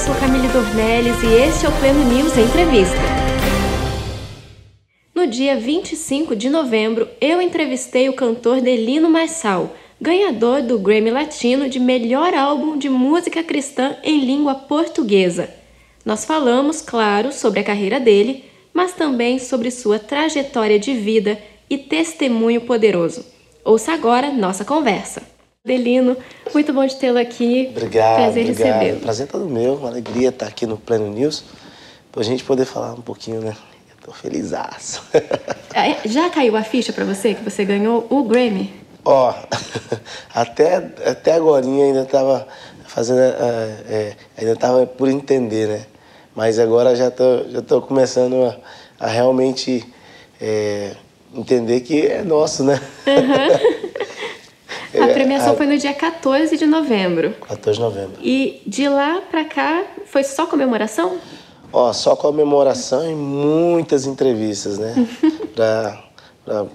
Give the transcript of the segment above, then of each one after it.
sou Camille Dornelles e este é o Pleno News Entrevista. No dia 25 de novembro, eu entrevistei o cantor Delino Marçal, ganhador do Grammy Latino de melhor álbum de música cristã em língua portuguesa. Nós falamos, claro, sobre a carreira dele, mas também sobre sua trajetória de vida e testemunho poderoso. Ouça agora nossa conversa. Delino, muito bom de tê-lo aqui. Obrigado. Prazer recebê-lo. Prazer todo meu, uma alegria estar aqui no Pleno News, para a gente poder falar um pouquinho, né? Eu tô feliz. É, já caiu a ficha para você que você ganhou o Grammy? Ó, até, até agora ainda estava fazendo, é, é, ainda estava por entender, né? Mas agora já tô, já tô começando a, a realmente é, entender que é nosso, né? Uhum. a premiação a... foi no dia 14 de novembro. 14 de novembro. E de lá para cá foi só comemoração? Ó, só comemoração e muitas entrevistas, né? para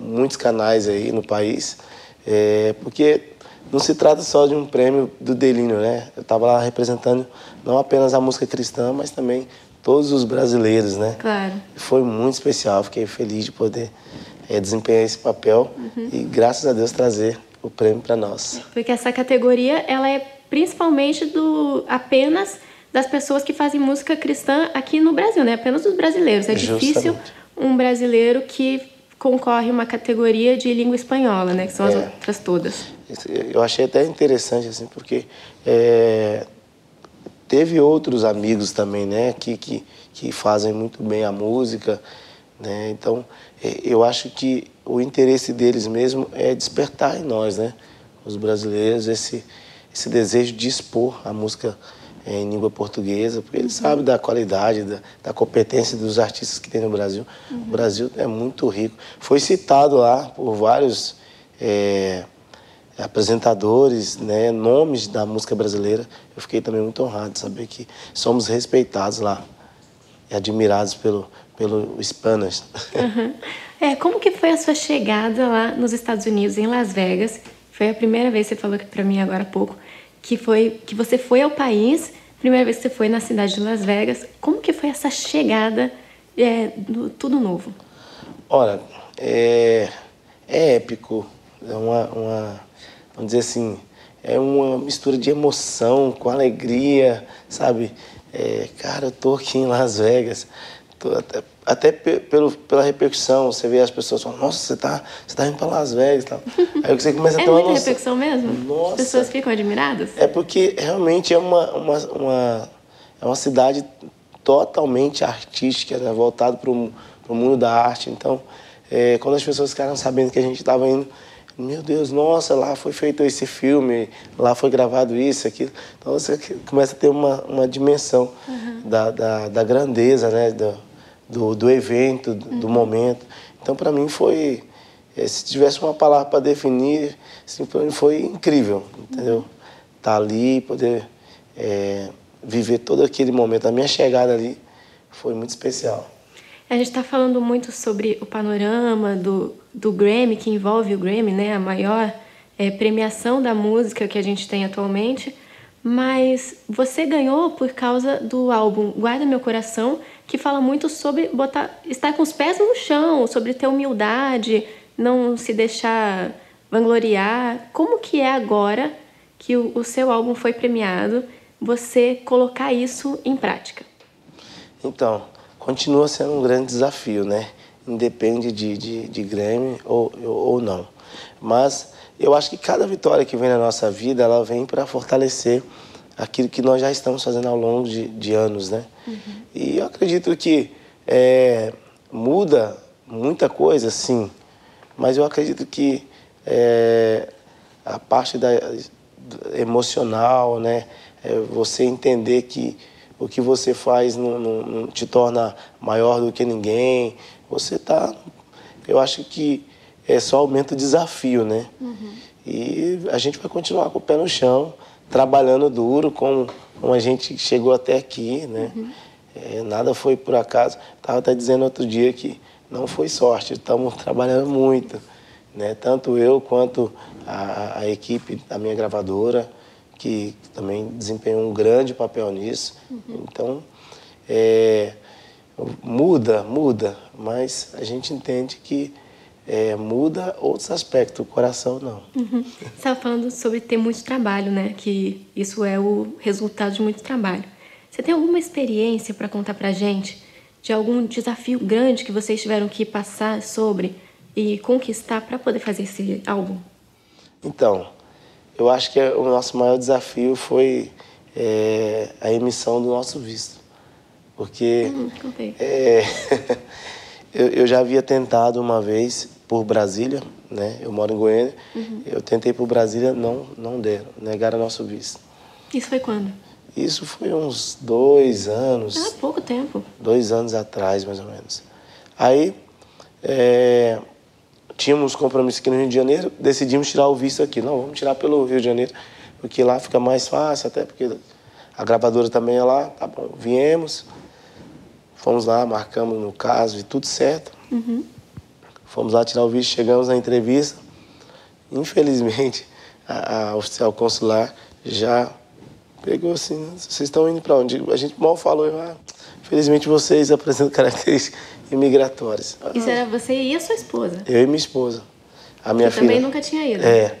muitos canais aí no país. É, porque não se trata só de um prêmio do Delínio, né? Eu estava lá representando não apenas a música cristã, mas também todos os brasileiros, né? Claro. Foi muito especial, fiquei feliz de poder é, desempenhar esse papel uhum. e, graças a Deus, trazer o prêmio para nós. Porque essa categoria, ela é principalmente do apenas das pessoas que fazem música cristã aqui no Brasil, né? Apenas dos brasileiros. É Justamente. difícil um brasileiro que concorre uma categoria de língua espanhola, né? Que são as é. outras todas. Eu achei até interessante, assim, porque é, teve outros amigos também, né? Que, que, que fazem muito bem a música, né? Então, é, eu acho que o interesse deles mesmo é despertar em nós, né? Os brasileiros, esse, esse desejo de expor a música é, em língua portuguesa, porque ele sabe da qualidade, da, da, competência dos artistas que tem no Brasil. Uhum. O Brasil é muito rico. Foi citado lá por vários é, apresentadores, né, nomes da música brasileira. Eu fiquei também muito honrado de saber que somos respeitados lá e admirados pelo, pelo Spanish. Uhum. É, como que foi a sua chegada lá nos Estados Unidos, em Las Vegas? Foi a primeira vez, você falou para mim agora há pouco, que foi que você foi ao país, primeira vez que você foi na cidade de Las Vegas. Como que foi essa chegada é, do tudo novo? Olha, é, é épico, é uma, uma, vamos dizer assim, é uma mistura de emoção com alegria, sabe? É, cara, eu tô aqui em Las Vegas, tô até pelo, pela repercussão, você vê as pessoas falando, nossa, você tá, você tá indo para Las Vegas e tal. Aí você começa a é ter uma muita repercussão mesmo? Nossa. As pessoas ficam admiradas? É porque realmente é uma, uma, uma é uma cidade totalmente artística, né? voltada para o mundo da arte. Então, é, quando as pessoas ficaram sabendo que a gente estava indo, meu Deus, nossa, lá foi feito esse filme, lá foi gravado isso, aquilo. Então você começa a ter uma, uma dimensão uhum. da, da, da, grandeza, né? Do, do, do evento, do uhum. momento. Então, para mim, foi. Eh, se tivesse uma palavra para definir, assim, foi incrível, entendeu? Estar uhum. tá ali, poder é, viver todo aquele momento. A minha chegada ali foi muito especial. A gente está falando muito sobre o panorama do, do Grammy, que envolve o Grammy, né? A maior é, premiação da música que a gente tem atualmente. Mas você ganhou por causa do álbum Guarda Meu Coração, que fala muito sobre botar, estar com os pés no chão, sobre ter humildade, não se deixar vangloriar. Como que é agora que o, o seu álbum foi premiado, você colocar isso em prática? Então, continua sendo um grande desafio, né? Independe de, de, de Grammy ou, ou não. Mas eu acho que cada vitória que vem na nossa vida, ela vem para fortalecer aquilo que nós já estamos fazendo ao longo de, de anos, né? Uhum. E eu acredito que é, muda muita coisa, sim, mas eu acredito que é, a parte da, emocional, né? É você entender que o que você faz não, não, não te torna maior do que ninguém. Você está, eu acho que é só aumenta o desafio, né? Uhum. E a gente vai continuar com o pé no chão, trabalhando duro, como, como a gente chegou até aqui, né? Uhum. É, nada foi por acaso. Estava até dizendo outro dia que não foi sorte, estamos trabalhando muito, né? Tanto eu quanto a, a equipe da minha gravadora. que também desempenhou um grande papel nisso. Uhum. Então, é, muda, muda, mas a gente entende que é, muda outros aspectos, o coração não. Uhum. Você estava falando sobre ter muito trabalho, né? Que isso é o resultado de muito trabalho. Você tem alguma experiência para contar para gente de algum desafio grande que vocês tiveram que passar sobre e conquistar para poder fazer esse álbum? Então, eu acho que o nosso maior desafio foi é, a emissão do nosso visto. Porque hum, é, eu, eu, já havia tentado uma vez por Brasília, né? Eu moro em Goiânia. Uhum. Eu tentei por Brasília, não, não deram, negaram nosso visto. Isso foi quando? Isso foi uns dois anos. Ah, pouco tempo. Dois anos atrás, mais ou menos. Aí, é, tínhamos compromisso aqui no Rio de Janeiro, decidimos tirar o visto aqui. Não, vamos tirar pelo Rio de Janeiro, porque lá fica mais fácil, até porque a gravadora também é lá. Tá bom, viemos, fomos lá, marcamos no caso e tudo certo. Uhum. Fomos lá tirar o visto, chegamos na entrevista. Infelizmente, a, a oficial consular já pegou assim, vocês estão indo para onde? A gente mal falou, ah, felizmente vocês apresentam características imigratórias. Isso era você e a sua esposa? Eu e minha esposa. A minha Você filha. também nunca tinha ido? É.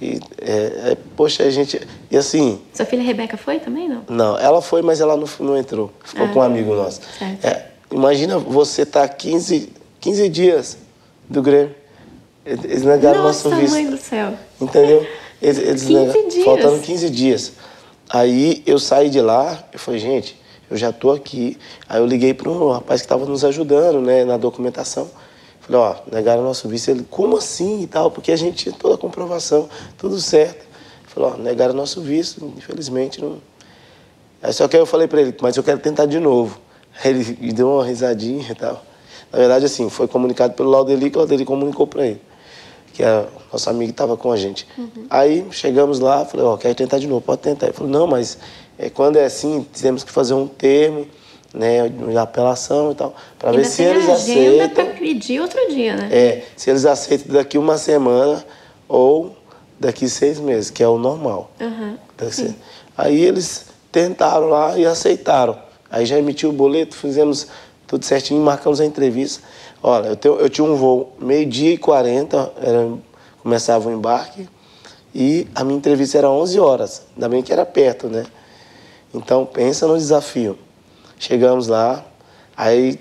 E, é, é, poxa, a gente. E assim. Sua filha Rebeca foi também, não? Não, ela foi, mas ela não, não entrou. Ficou ah, com um amigo nosso. É, imagina você estar tá 15, 15 dias do Grêmio. Eles negaram Nossa, nosso visto. mãe do céu. Entendeu? Eles, eles 15 negaram, dias. Faltando 15 dias. Aí eu saí de lá, eu falei, gente, eu já tô aqui. Aí eu liguei para um rapaz que estava nos ajudando, né, na documentação. Falei, ó, negaram nosso visto. Ele, como assim e tal? Porque a gente tinha toda a comprovação, tudo certo. Falei, ó, negaram nosso visto, infelizmente não. Aí só que aí eu falei para ele, mas eu quero tentar de novo. Aí ele me deu uma risadinha e tal. Na verdade, assim, foi comunicado pelo Laudeli, que o Laudeli comunicou para ele que nosso amigo que estava com a gente. Uhum. Aí chegamos lá, falei, ó, oh, quer tentar de novo, pode tentar. Ele falou, não, mas é, quando é assim, temos que fazer um termo, né, de apelação e tal, para ver se eles aceitam. para pedir outro dia, né? É, se eles aceitam daqui uma semana ou daqui seis meses, que é o normal. Uhum. Aí eles tentaram lá e aceitaram. Aí já emitiu o boleto, fizemos tudo certinho, marcamos a entrevista. Olha, eu, tenho, eu tinha um voo meio-dia e 40, era, começava o embarque, e a minha entrevista era 11 horas, ainda bem que era perto, né? Então, pensa no desafio. Chegamos lá, aí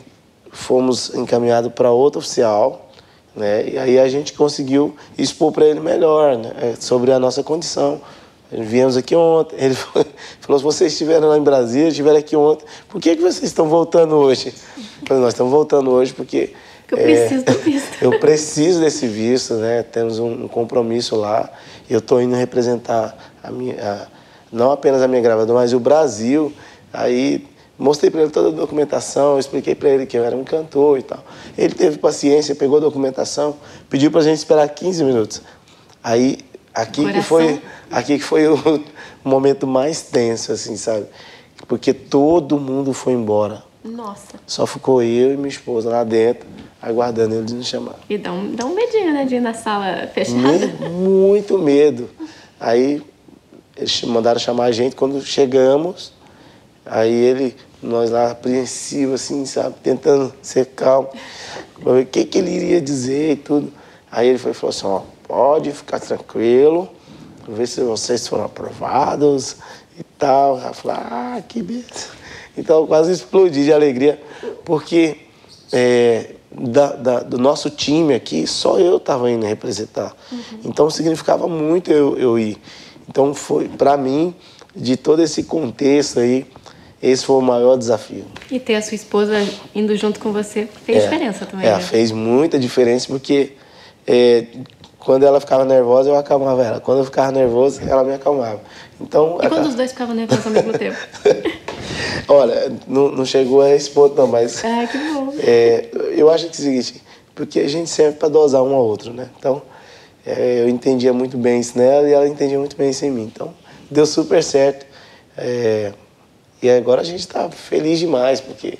fomos encaminhados para outro oficial, né? E aí a gente conseguiu expor para ele melhor né? É, sobre a nossa condição. Viemos aqui ontem. Ele falou: se vocês estiveram lá em Brasília, estiveram aqui ontem, por que, que vocês estão voltando hoje? Falei, nós estamos voltando hoje porque eu preciso do visto. eu preciso desse visto, né? Temos um, compromisso lá. E eu estou indo representar a minha, a, não apenas a minha gravadora, mas o Brasil. Aí mostrei para ele toda a documentação, expliquei para ele que eu era um cantor e tal. Ele teve paciência, pegou a documentação, pediu para a gente esperar 15 minutos. Aí aqui Coração. que foi, aqui que foi o, o momento mais tenso, assim, sabe? Porque todo mundo foi embora. Nossa. Só ficou eu e minha esposa lá dentro aguardando eles nos chamar. E dá um, dá um medinho, né, de ir na sala fechada. Me, muito medo. Aí eles mandaram chamar a gente, quando chegamos, aí ele, nós lá apreensivos, assim, sabe, tentando ser calmo, para ver o que, que ele iria dizer e tudo. Aí ele foi, falou assim, ó, pode ficar tranquilo, ver se vocês foram aprovados e tal. Eu falei, ah, que beleza. Então eu quase explodi de alegria, porque é, da, da, do nosso time aqui, só eu estava indo representar. Uhum. Então significava muito eu, eu ir. Então foi, para mim, de todo esse contexto aí, esse foi o maior desafio. E ter a sua esposa indo junto com você fez é, diferença também. É, né? fez muita diferença porque é, quando ela ficava nervosa, eu acalmava ela. Quando eu ficava nervoso, ela me acalmava. Então, e quando os dois ficavam nervosos ao mesmo tempo? Olha, não, não, chegou a esse ponto não, mas... Ah, que bom. É, eu acho que é o seguinte, porque a gente serve para dosar um ao outro, né? Então, é, eu entendia muito bem isso nela e ela entendia muito bem isso em mim. Então, deu super certo. É, e agora a gente está feliz demais, porque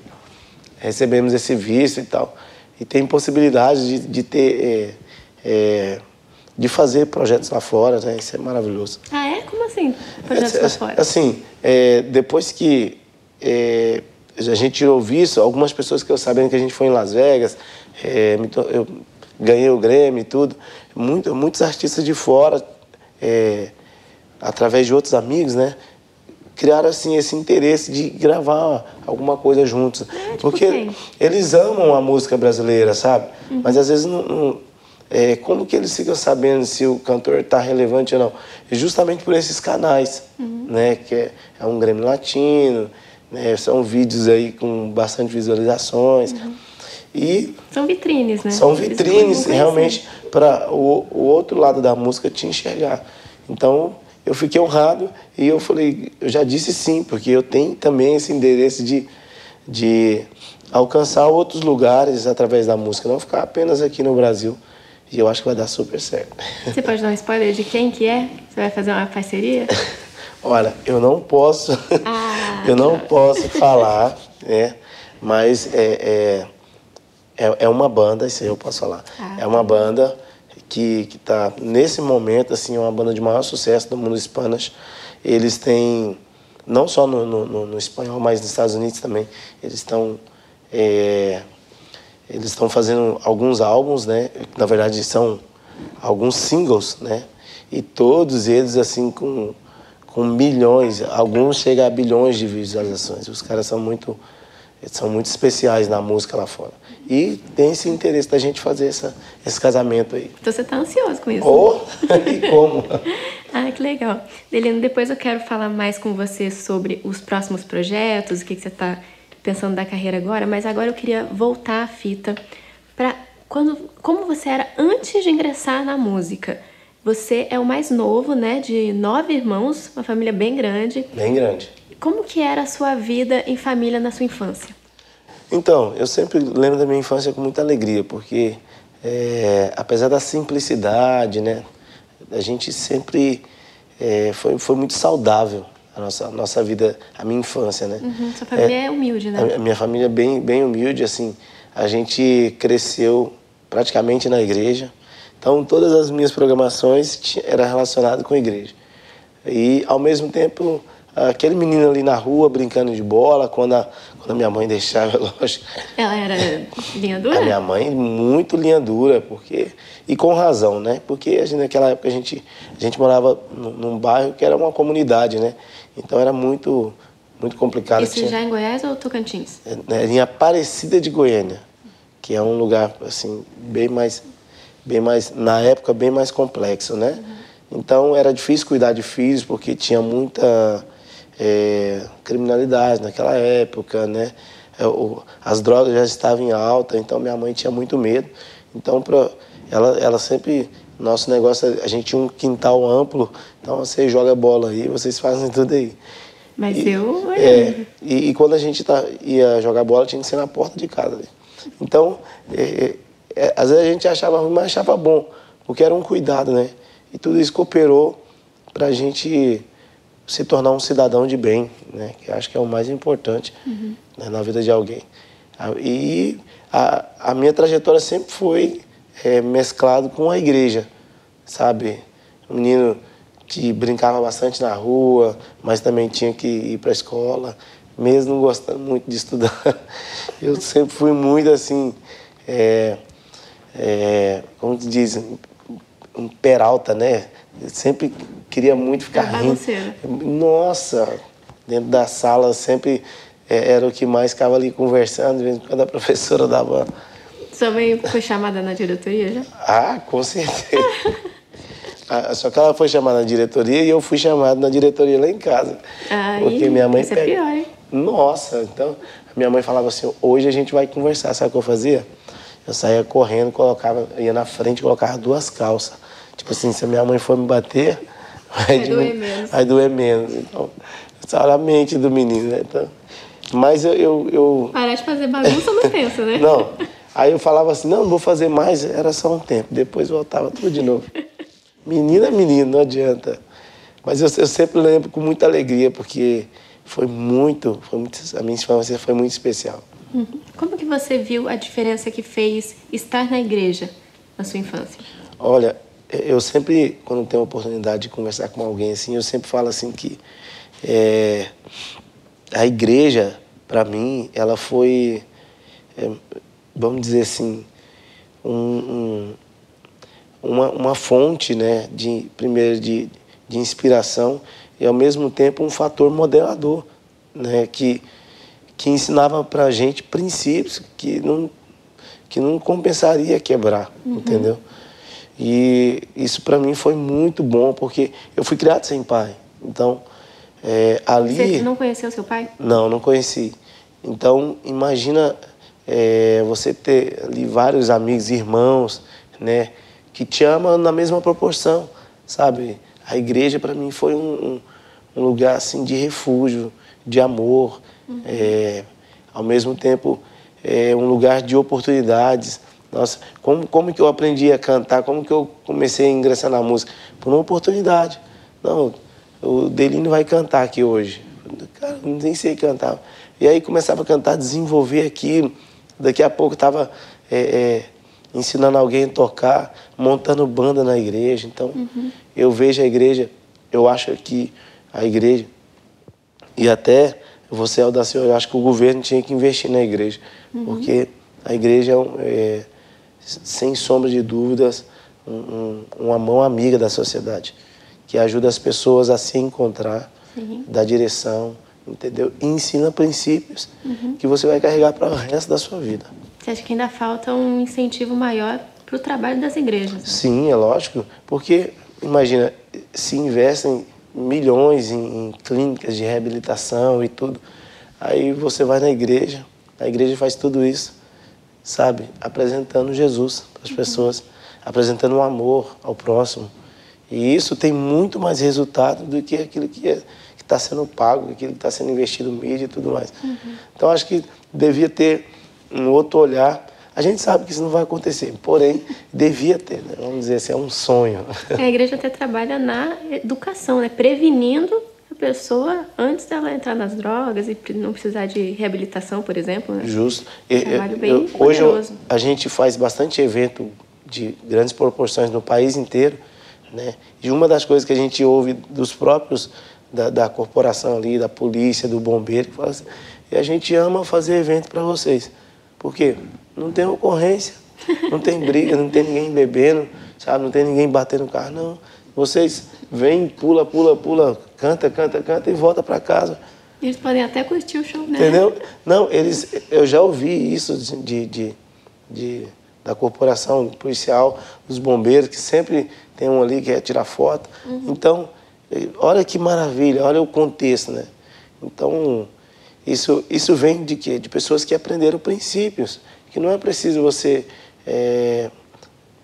recebemos esse visto e tal. E tem possibilidade de, de ter... É, é de fazer projetos lá fora, né? Isso é maravilhoso. Ah, é? Como assim, projetos é, lá fora? Assim, é, depois que é, a gente tirou visto, algumas pessoas que eu sabendo que a gente foi em Las Vegas, é, eu ganhei o Grêmio e tudo, muito, muitos artistas de fora, através de outros amigos, né? Criaram assim esse interesse de gravar alguma coisa juntos. É, tipo porque quem? eles amam a música brasileira, sabe? Uhum. Mas às vezes não, não é, como que eles ficam sabendo se o cantor está relevante ou não? É justamente por esses canais, uhum. né? Que é, é, um Grêmio Latino, né? são vídeos aí com bastante visualizações. Uhum. E são vitrines, né? São vitrines realmente para o, o outro lado da música te enxergar. Então, eu fiquei honrado e eu falei, eu já disse sim, porque eu tenho também esse endereço de, de alcançar outros lugares através da música, não ficar apenas aqui no Brasil. E eu acho que vai dar super certo. Você pode dar um spoiler de quem que é? Você vai fazer uma parceria? Olha, eu não posso, ah, eu não posso falar, né? Mas é, é, é, é, uma banda, isso aí eu posso falar. Ah, é uma banda que está nesse momento assim uma banda de maior sucesso do mundo Spanish. Eles têm não só no, no, no espanhol, mas nos Estados Unidos também. Eles estão é, eles estão fazendo alguns álbuns, né? Na verdade são alguns singles, né? E todos eles assim com com milhões, alguns chegam a bilhões de visualizações. Os caras são muito são muito especiais na música lá fora. E tem esse interesse da gente fazer essa, esse casamento aí. Então você está ansioso com isso? Oh, e como? ah, que legal. Delino, depois eu quero falar mais com você sobre os próximos projetos, o que, que você está pensando da carreira agora, mas agora eu queria voltar a fita para quando como você era antes de ingressar na música. Você é o mais novo, né, de nove irmãos, uma família bem grande. Bem grande. Como que era a sua vida em família na sua infância? Então, eu sempre lembro da minha infância com muita alegria, porque é, apesar da simplicidade, né, a gente sempre é, foi, foi muito saudável a nossa, a nossa vida, a minha infância, né? Uhum, sua família é, é humilde, né? A minha família é bem, bem humilde, assim, a gente cresceu praticamente na igreja, então todas as minhas programações eram relacionadas com a igreja. E, ao mesmo tempo, aquele menino ali na rua brincando de bola, quando a, quando a minha mãe deixava, lógico. Ela era linha dura? A minha mãe, muito linha dura, porque. E com razão, né? Porque a gente, naquela época a gente, a gente morava num, bairro que era uma comunidade, né? Então era muito, muito complicado. Isso Tinha, já em Goiás ou Tocantins? É, né, em Aparecida de Goiânia, que é um lugar, assim, bem mais. Bem mais, na época, bem mais complexo, né? Uhum. Então era difícil cuidar de filhos porque tinha muita é, criminalidade naquela época, né? É, as drogas já estavam em alta, então minha mãe tinha muito medo. Então, pra, ela, ela sempre. Nosso negócio, a gente tinha um quintal amplo, então você joga bola aí, vocês fazem tudo aí. Mas e, eu. É, e, e, quando a gente tá, ia jogar bola, tinha que ser na porta de casa. Então, é, é, às vezes a gente achava ruim, mas achava bom, porque era um cuidado, né? E tudo isso cooperou para a gente se tornar um cidadão de bem, né? Que acho que é o mais importante uhum. né, na vida de alguém. E a, a minha trajetória sempre foi é, mesclado com a igreja, sabe? Um menino que brincava bastante na rua, mas também tinha que ir para a escola, mesmo não gostando muito de estudar. Eu sempre fui muito assim, é, é, como se diz, um peralta, né? Eu sempre queria muito ficar é rindo. Nossa, dentro da sala sempre é, era o que mais ficava ali conversando, de vez em quando a professora dava. Sua mãe foi chamada na diretoria já? Ah, com certeza. ah, só que ela foi chamada na diretoria e eu fui chamado na diretoria lá em casa. Ai, porque minha mãe. Isso pega... é pior, hein? Nossa, então minha mãe falava assim: hoje a gente vai conversar. Sabe o que eu fazia? Eu saía correndo, colocava, ia na frente, colocava duas calças. Tipo assim, se a minha mãe for me bater, vai, vai doer menos. Vai doer menos. Então, essa a mente do menino, né? Então, mas eu, eu, eu... Parar de fazer bagunça não pensa, né? Não. Aí eu falava assim, não, não vou fazer mais, era só um tempo. Depois voltava tudo de novo. Menina é menino, não adianta. Mas eu, eu, sempre lembro com muita alegria, porque foi muito, foi muito, a minha infância foi muito especial. Uhum. Como que você viu a diferença que fez estar na igreja na sua infância? Olha, eu sempre, quando tenho a oportunidade de conversar com alguém assim, eu sempre falo assim que é, a igreja, para mim, ela foi, é, vamos dizer assim, um, um, uma, uma fonte, né, de, primeiro, de, de inspiração e, ao mesmo tempo, um fator modelador, né, que, que ensinava para a gente princípios que não, que não compensaria quebrar, uhum. entendeu? E isso para mim foi muito bom, porque eu fui criado sem pai. Então, é, ali... Você não conheceu seu pai? Não, não conheci. Então, imagina é, você ter ali vários amigos, irmãos, né, que te amam na mesma proporção, sabe? A igreja para mim foi um, um, lugar assim de refúgio, de amor, uhum. é, ao mesmo tempo é um lugar de oportunidades. Nossa, como, como que eu aprendi a cantar? Como que eu comecei a ingressar na música? Por uma oportunidade. Não, o Delino vai cantar aqui hoje. Cara, nem sei cantar. E aí começava a cantar, desenvolver aquilo. Daqui a pouco estava é, é, ensinando alguém a tocar, montando banda na igreja. Então, uhum. eu vejo a igreja, eu acho que a igreja, e até você, Aldacil, eu acho que o governo tinha que investir na igreja. Uhum. Porque a igreja é, é, sem sombra de dúvidas, um, um, uma mão amiga da sociedade que ajuda as pessoas a se encontrar, Sim. dá direção, entendeu? E ensina princípios uhum. que você vai carregar para o resto da sua vida. Você acha que ainda falta um incentivo maior para o trabalho das igrejas? Né? Sim, é lógico, porque imagina, se investem milhões em, em clínicas de reabilitação e tudo, aí você vai na igreja, a igreja faz tudo isso, sabe? Apresentando Jesus para as uhum. pessoas, apresentando um amor ao próximo, e isso tem muito mais resultado do que aquilo que é, está sendo pago, aquilo que está sendo investido no mídia e tudo mais. Uhum. Então, acho que devia ter um outro olhar. A gente sabe que isso não vai acontecer, porém, devia ter, né? vamos dizer assim, é um sonho. É, a igreja até trabalha na educação, né? prevenindo pessoa antes dela entrar nas drogas e não precisar de reabilitação, por exemplo. Né? Justo. Um trabalho bem eu, hoje a gente faz bastante evento de grandes proporções no país inteiro, né? E uma das coisas que a gente ouve dos próprios da, da corporação ali, da polícia, do bombeiro, que fala assim, e a gente ama fazer evento para vocês. Por quê? Não tem ocorrência, não tem briga, não tem ninguém bebendo, sabe? Não tem ninguém batendo no carro, não. Vocês vêm, pula, pula, pula, canta, canta, canta e volta para casa. Eles podem até curtir o show, né? Entendeu? Não, eles, eu já ouvi isso de, de, de da corporação policial, dos bombeiros, que sempre tem um ali que quer tirar foto. Uhum. Então, olha que maravilha, olha o contexto, né? Então, isso, isso vem de quê? De pessoas que aprenderam princípios, que não é preciso você, é,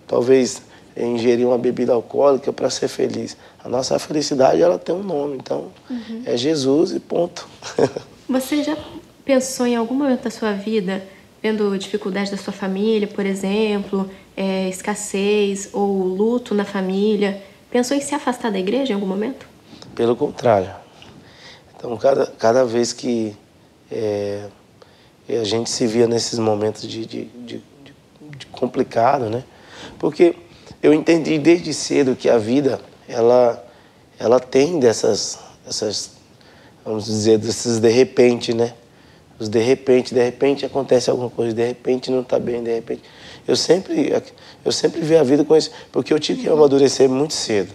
talvez, ingerir uma bebida alcoólica para ser feliz. A nossa felicidade, ela tem um nome, então, uhum. é Jesus e ponto. Você já pensou em algum momento da sua vida vendo dificuldades da sua família, por exemplo, é, escassez ou luto na família, pensou em se afastar da igreja em algum momento? Pelo contrário. Então, cada, cada vez que é, a gente se via nesses momentos de, de, de, de, complicado, né? Porque eu entendi desde cedo que a vida, ela, ela tem dessas, dessas, vamos dizer, desses de repente, né? Os de repente, de repente acontece alguma coisa, de repente não está bem, de repente. Eu sempre, eu sempre vi a vida com isso, porque eu tive que amadurecer muito cedo.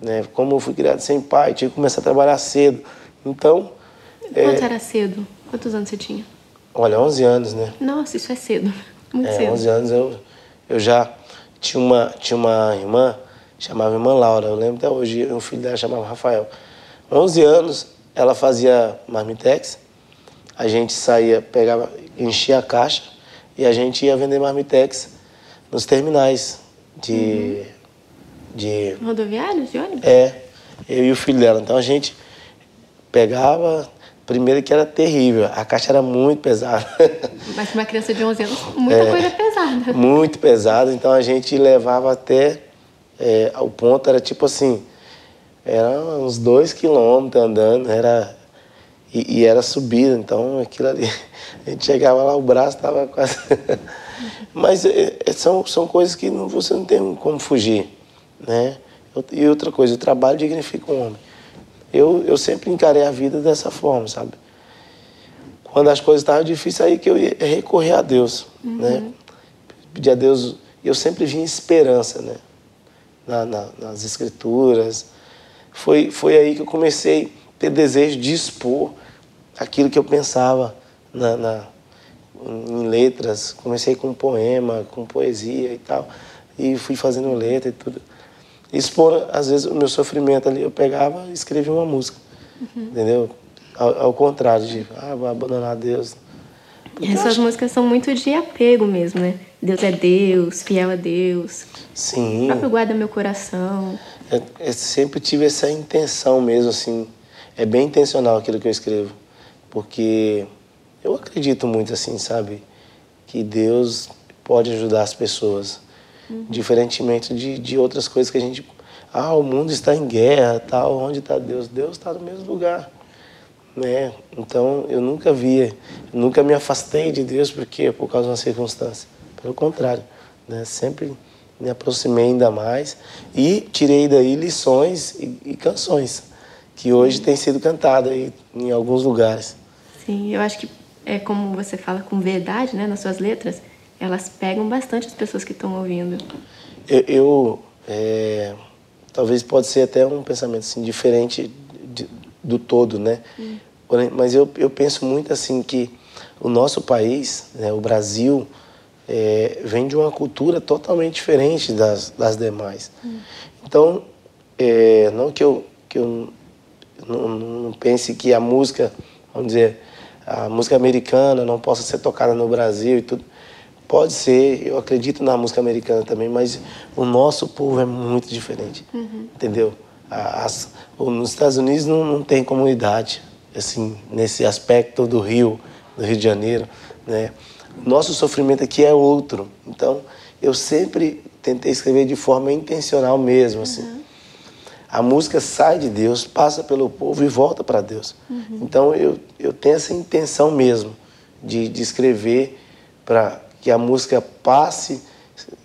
Né? Como eu fui criado sem pai, tive que começar a trabalhar cedo. Então. Quanto é... era cedo? Quantos anos você tinha? Olha, 11 anos, né? Nossa, isso é cedo. Muito é, cedo. 11 anos eu, eu já tinha uma, tinha uma irmã, chamava irmã Laura, eu lembro até hoje, um filho dela chamava Rafael. 11 anos, ela fazia marmitex, a gente saía, pegava, enchia a caixa e a gente ia vender marmitex nos terminais de. Uhum. de Rodoviários, de ônibus? É, eu e o filho dela. Então a gente pegava, primeiro que era terrível, a caixa era muito pesada. Mas uma criança de 11 anos, muita é, coisa pesada. Muito pesada, então a gente levava até. É, o ponto era tipo assim, era uns dois quilômetros andando, era e, e, era subida, então aquilo ali, a gente chegava lá, o braço estava quase. Mas é, é, são, são coisas que não, você não tem como fugir. né? E outra coisa, o trabalho dignifica o homem. Eu, eu sempre encarei a vida dessa forma, sabe? Quando as coisas estavam difíceis, aí que eu ia recorrer a Deus, uhum. né? Pedir a Deus, eu sempre vi esperança, né? Na, na, nas escrituras. Foi, foi aí que eu comecei a ter desejo de expor aquilo que eu pensava na, na em letras. Comecei com poema, com poesia e tal. E fui fazendo letra e tudo expor, às vezes, o meu sofrimento ali. Eu pegava e escrevia uma música, uhum. entendeu? Ao, ao, contrário de, ah, vou abandonar Deus. Porque Essas acho... músicas são muito de apego mesmo, né? Deus é Deus, fiel a Deus. Sim. O próprio guarda meu coração. Eu, eu sempre tive essa intenção mesmo, assim. É bem intencional aquilo que eu escrevo. Porque eu acredito muito, assim, sabe? Que Deus pode ajudar as pessoas Uhum. Diferentemente de, de outras coisas que a gente. Ah, o mundo está em guerra, tal. Onde está Deus? Deus está no mesmo lugar. Né? Então eu nunca via, nunca me afastei de Deus porque por causa de uma circunstância. Pelo contrário, né? sempre me aproximei ainda mais e tirei daí lições e, e canções que hoje têm sido cantadas em, em alguns lugares. Sim, eu acho que é como você fala com verdade, né, nas suas letras elas pegam bastante as pessoas que estão ouvindo. Eu, eu é, talvez pode ser até um pensamento assim diferente de, do todo, né? Hum. Mas eu, eu penso muito assim que o nosso país, né, o Brasil, é, vem de uma cultura totalmente diferente das, das demais. Hum. Então, é, não que eu, que eu não, não pense que a música, vamos dizer, a música americana não possa ser tocada no Brasil e tudo. Pode ser, eu acredito na música americana também, mas o nosso povo é muito diferente, uhum. entendeu? As, nos Estados Unidos não, não tem comunidade, assim, nesse aspecto do Rio, do Rio de Janeiro, né? Nosso sofrimento aqui é outro, então eu sempre tentei escrever de forma intencional mesmo, assim. Uhum. A música sai de Deus, passa pelo povo e volta para Deus. Uhum. Então eu, eu tenho essa intenção mesmo de, de escrever para que a música passe,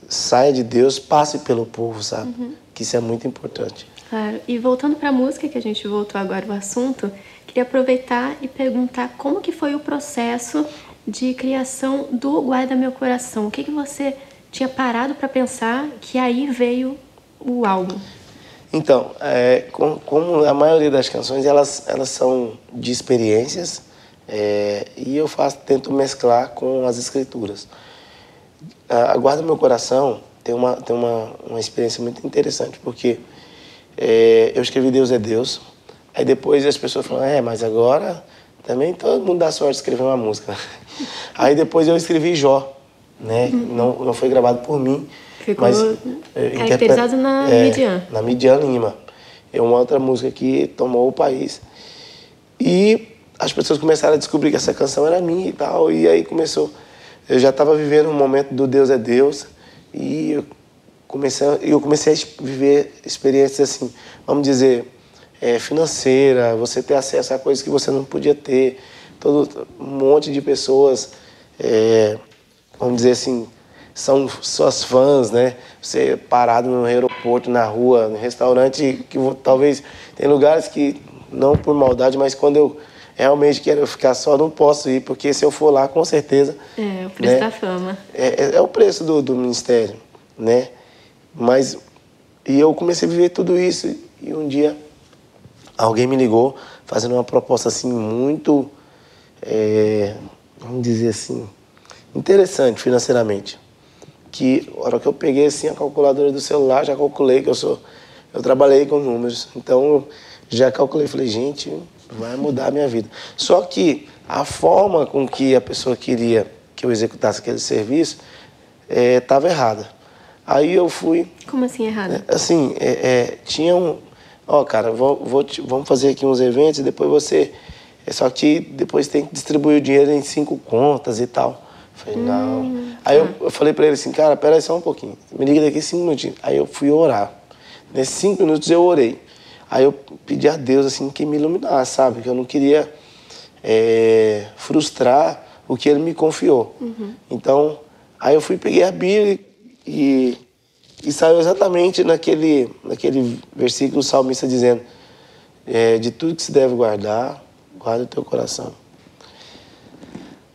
saia de Deus, passe pelo povo, sabe? Uhum. Que isso é muito importante. Claro. E voltando para a música, que a gente voltou agora o assunto, queria aproveitar e perguntar como que foi o processo de criação do Guarda Meu Coração. O que, que você tinha parado para pensar que aí veio o álbum? Então, é, como, a maioria das canções, elas, elas são de experiências é, e eu faço, tento mesclar com as escrituras a Guarda Meu Coração tem uma, tem uma, uma experiência muito interessante, porque é, eu escrevi Deus é Deus, aí depois as pessoas falam, é, mas agora também todo mundo dá sorte de escrever uma música. Aí depois eu escrevi Jó, né? Uhum. Não, não foi gravado por mim. Ficou mas, é, caracterizado na é, Midian. Na Midian Lima. É uma outra música que tomou o país. E as pessoas começaram a descobrir que essa canção era minha e tal, e aí começou eu já estava vivendo um momento do Deus é Deus e eu comecei, eu comecei a viver experiências assim, vamos dizer, é, financeira, você ter acesso a coisas que você não podia ter, todo um monte de pessoas, é, vamos dizer assim, são suas fãs, né? Você parado no aeroporto, na rua, no restaurante, que talvez tem lugares que não por maldade, mas quando eu realmente quero ficar só, não posso ir, porque se eu for lá, com certeza. É, o preço né, da fama. É, é, é, o preço do, do ministério, né? Mas. E eu comecei a viver tudo isso, e um dia alguém me ligou fazendo uma proposta assim muito. É, vamos dizer assim. interessante financeiramente. Que a hora que eu peguei assim a calculadora do celular, já calculei que eu sou. Eu trabalhei com números, então já calculei, falei, gente, vai mudar a minha vida. Só que a forma com que a pessoa queria que eu executasse aquele serviço estava é, errada. Aí eu fui. Como assim errada? É, assim, é, é, tinha um. Ó, cara, vou, vou te, vamos fazer aqui uns eventos e depois você. É só que depois tem que distribuir o dinheiro em cinco contas e tal. falei, hum, não. Aí eu, eu falei para ele assim, cara, pera aí só um pouquinho. Me liga daqui cinco minutinhos. Aí eu fui orar. Nesses cinco minutos eu orei. Aí eu pedi a Deus assim que me iluminasse, sabe? Que eu não queria é, frustrar o que Ele me confiou. Uhum. Então, aí eu fui peguei a Bíblia e E saiu exatamente naquele, naquele versículo o salmista dizendo: é, De tudo que se deve guardar, guarda o teu coração.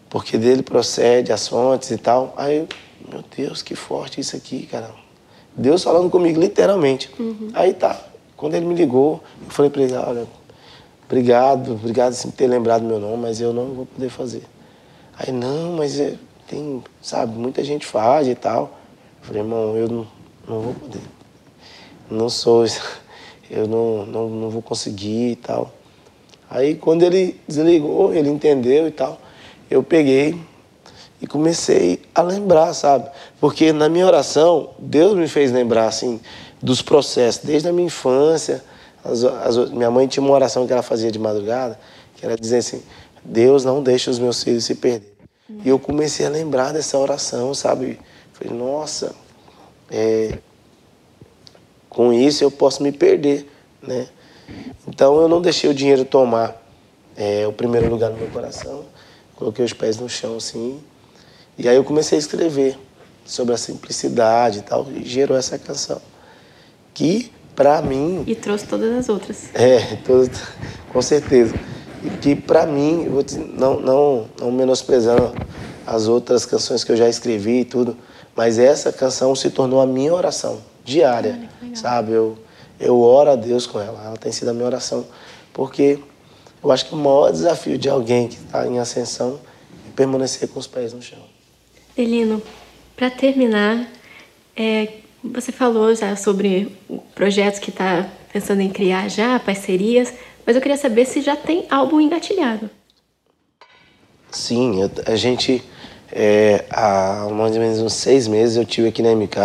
Porque dele procede as fontes e tal. Aí, meu Deus, que forte isso aqui, cara. Deus falando comigo, literalmente. Uhum. Aí tá. Quando ele me ligou, eu falei para ele: Olha, obrigado, obrigado por ter lembrado meu nome, mas eu não vou poder fazer. Aí, não, mas é, tem, sabe, muita gente faz e tal. Eu falei, irmão, eu não, não vou poder. Não sou, eu não, não, não vou conseguir e tal. Aí quando ele desligou, ele entendeu e tal, eu peguei e comecei a lembrar, sabe? Porque na minha oração, Deus me fez lembrar, assim, dos processos, desde a minha infância. As, as, minha mãe tinha uma oração que ela fazia de madrugada, que era dizer assim, Deus não deixa os meus filhos se perder. E eu comecei a lembrar dessa oração, sabe? Falei, nossa, é, com isso eu posso me perder, né? Então eu não deixei o dinheiro tomar é, o primeiro lugar no meu coração, coloquei os pés no chão assim, e aí eu comecei a escrever sobre a simplicidade e tal, e gerou essa canção. Que, para mim. E trouxe todas as outras. É, todas, com certeza. E que, para mim, não, não, não menosprezando as outras canções que eu já escrevi e tudo, mas essa canção se tornou a minha oração diária, sabe? Eu, eu oro a Deus com ela, ela tem sido a minha oração, porque eu acho que o maior desafio de alguém que está em ascensão é permanecer com os pés no chão. Elino, para terminar, é, você falou já sobre projetos que está pensando em criar já, parcerias, mas eu queria saber se já tem álbum engatilhado. Sim, eu, a gente é, há mais ou menos uns seis meses eu tive aqui na MK,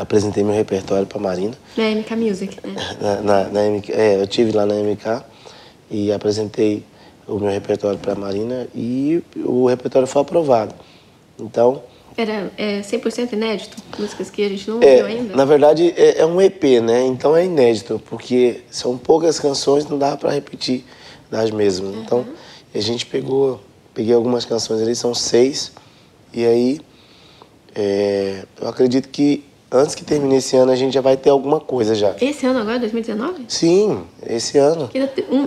apresentei meu repertório para Marina. Na MK Music, né? Na, na, na MK, é, eu tive lá na MK e apresentei o meu repertório para Marina e o repertório foi aprovado. Então... Era é, 100% inédito? Músicas que a gente não é, ouviu ainda? Na verdade, é, é, um EP, né? Então é inédito, porque são poucas canções, não dá para repetir das mesmas. Uhum. Então, a gente pegou Peguei algumas canções ali, são seis. E aí, é, eu acredito que antes que termine esse ano a gente já vai ter alguma coisa já. Esse ano agora, 2019? Sim, esse ano.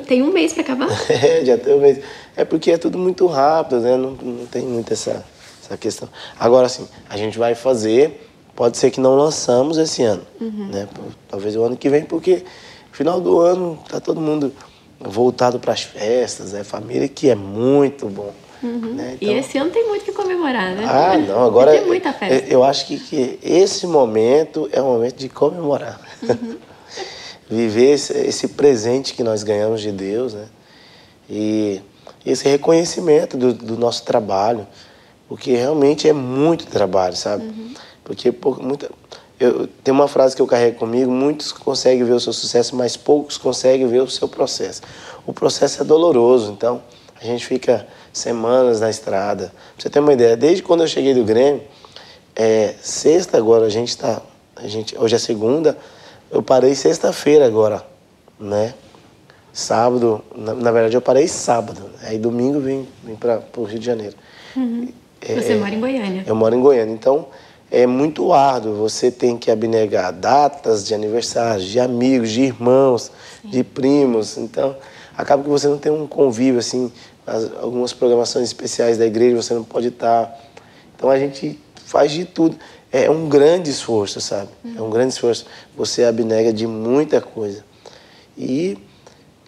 Tem um mês para acabar? é, já tem um mês. É porque é tudo muito rápido, né? Não, não tem muito essa, essa questão. Agora, sim, a gente vai fazer. Pode ser que não lançamos esse ano, uhum. né? Talvez o ano que vem, porque final do ano tá todo mundo voltado para as festas, é família que é muito bom. Uhum. Né? Então, e esse ano tem muito comemorar, né? Ah, não, agora. Tem muita festa. Eu acho que, que esse momento é o momento de comemorar. Uhum. Viver esse, esse, presente que nós ganhamos de Deus, né? E esse reconhecimento do, do nosso trabalho, porque realmente é muito trabalho, sabe? Uhum. Porque por, muita, eu, tem uma frase que eu carrego comigo: muitos conseguem ver o seu sucesso, mas poucos conseguem ver o seu processo. O processo é doloroso, então a gente fica semanas na estrada. Pra você ter uma ideia, desde quando eu cheguei do Grêmio, é, sexta agora, a gente está. A gente, hoje é segunda, eu parei sexta-feira agora, né? Sábado, na, na, verdade eu parei sábado, aí domingo vim, vim para o Rio de Janeiro. Uhum. É, Você mora em Goiânia? Eu moro em Goiânia, então é muito árduo. Você tem que abnegar datas de aniversário, de amigos, de irmãos, Sim. de primos. Então, acaba que você não tem um convívio, assim, algumas programações especiais da igreja você não pode estar. Então, a gente faz de tudo. É um grande esforço, sabe? É um grande esforço. Você abnega de muita coisa. E,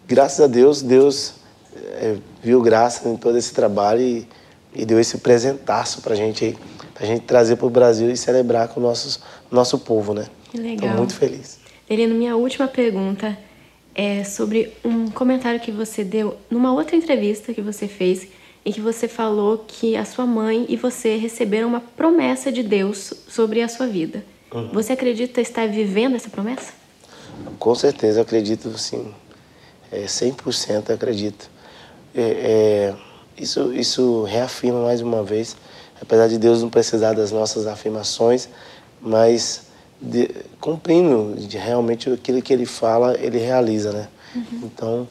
graças a Deus, Deus é, viu graça em todo esse trabalho e, e deu esse presentaço pra gente para a gente trazer para o Brasil e celebrar com o nosso, nosso povo, né? Que legal. Estou muito feliz. Helena, minha última pergunta é sobre um comentário que você deu numa outra entrevista que você fez, em que você falou que a sua mãe e você receberam uma promessa de Deus sobre a sua vida. Uhum. Você acredita estar vivendo essa promessa? Com certeza, acredito sim. É, 100% acredito. É, é, isso, isso reafirma mais uma vez apesar de Deus não precisar das nossas afirmações, mas de, cumprindo de realmente aquilo que Ele fala, Ele realiza, né? Uhum. Então,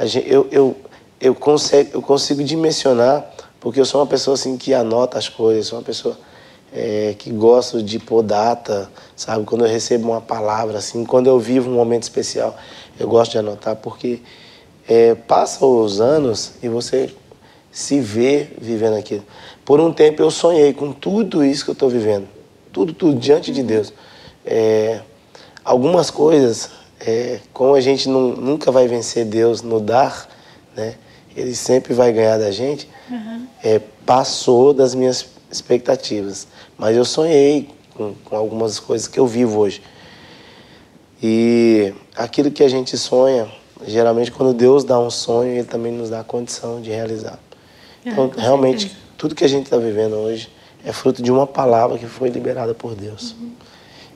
gente, eu, eu, eu, consigo, eu consigo dimensionar, porque eu sou uma pessoa assim que anota as coisas, sou uma pessoa é, que gosto de pôr data, sabe? Quando eu recebo uma palavra, assim, quando eu vivo um momento especial, eu gosto de anotar, porque é, passa os anos e você se vê vivendo aquilo. Por um tempo eu sonhei com tudo isso que eu estou vivendo, tudo, tudo, diante de Deus. É, algumas coisas, é, como a gente não, nunca vai vencer Deus no dar, né? Ele sempre vai ganhar da gente. Uhum. É, passou das minhas expectativas. Mas eu sonhei com, com algumas coisas que eu vivo hoje. E aquilo que a gente sonha, geralmente quando Deus dá um sonho, Ele também nos dá a condição de realizar. É, então, realmente, certeza. tudo que a gente está vivendo hoje é fruto de uma palavra que foi liberada por Deus. Uhum.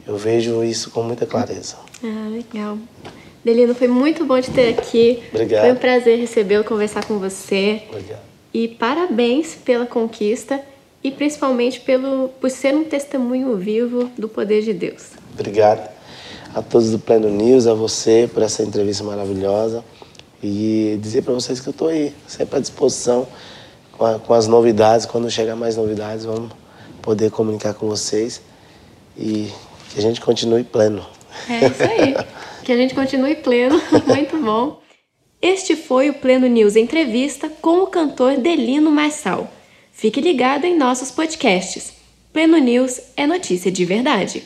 Eu vejo isso com muita clareza. Ah, legal. Delino, foi muito bom te ter aqui. Obrigado. Foi um prazer recebê-lo, conversar com você. Obrigado. E parabéns pela conquista e principalmente pelo, por ser um testemunho vivo do poder de Deus. Obrigado a todos do Pleno News, a você por essa entrevista maravilhosa e dizer para vocês que eu estou aí, sempre à disposição com, a, com, as novidades. Quando chegar mais novidades, vamos poder comunicar com vocês e que a gente continue pleno. É isso aí. que a gente continue pleno. Muito bom. Este foi o Pleno News Entrevista com o cantor Delino Marçal. Fique ligado em nossos podcasts. Pleno News é notícia de verdade.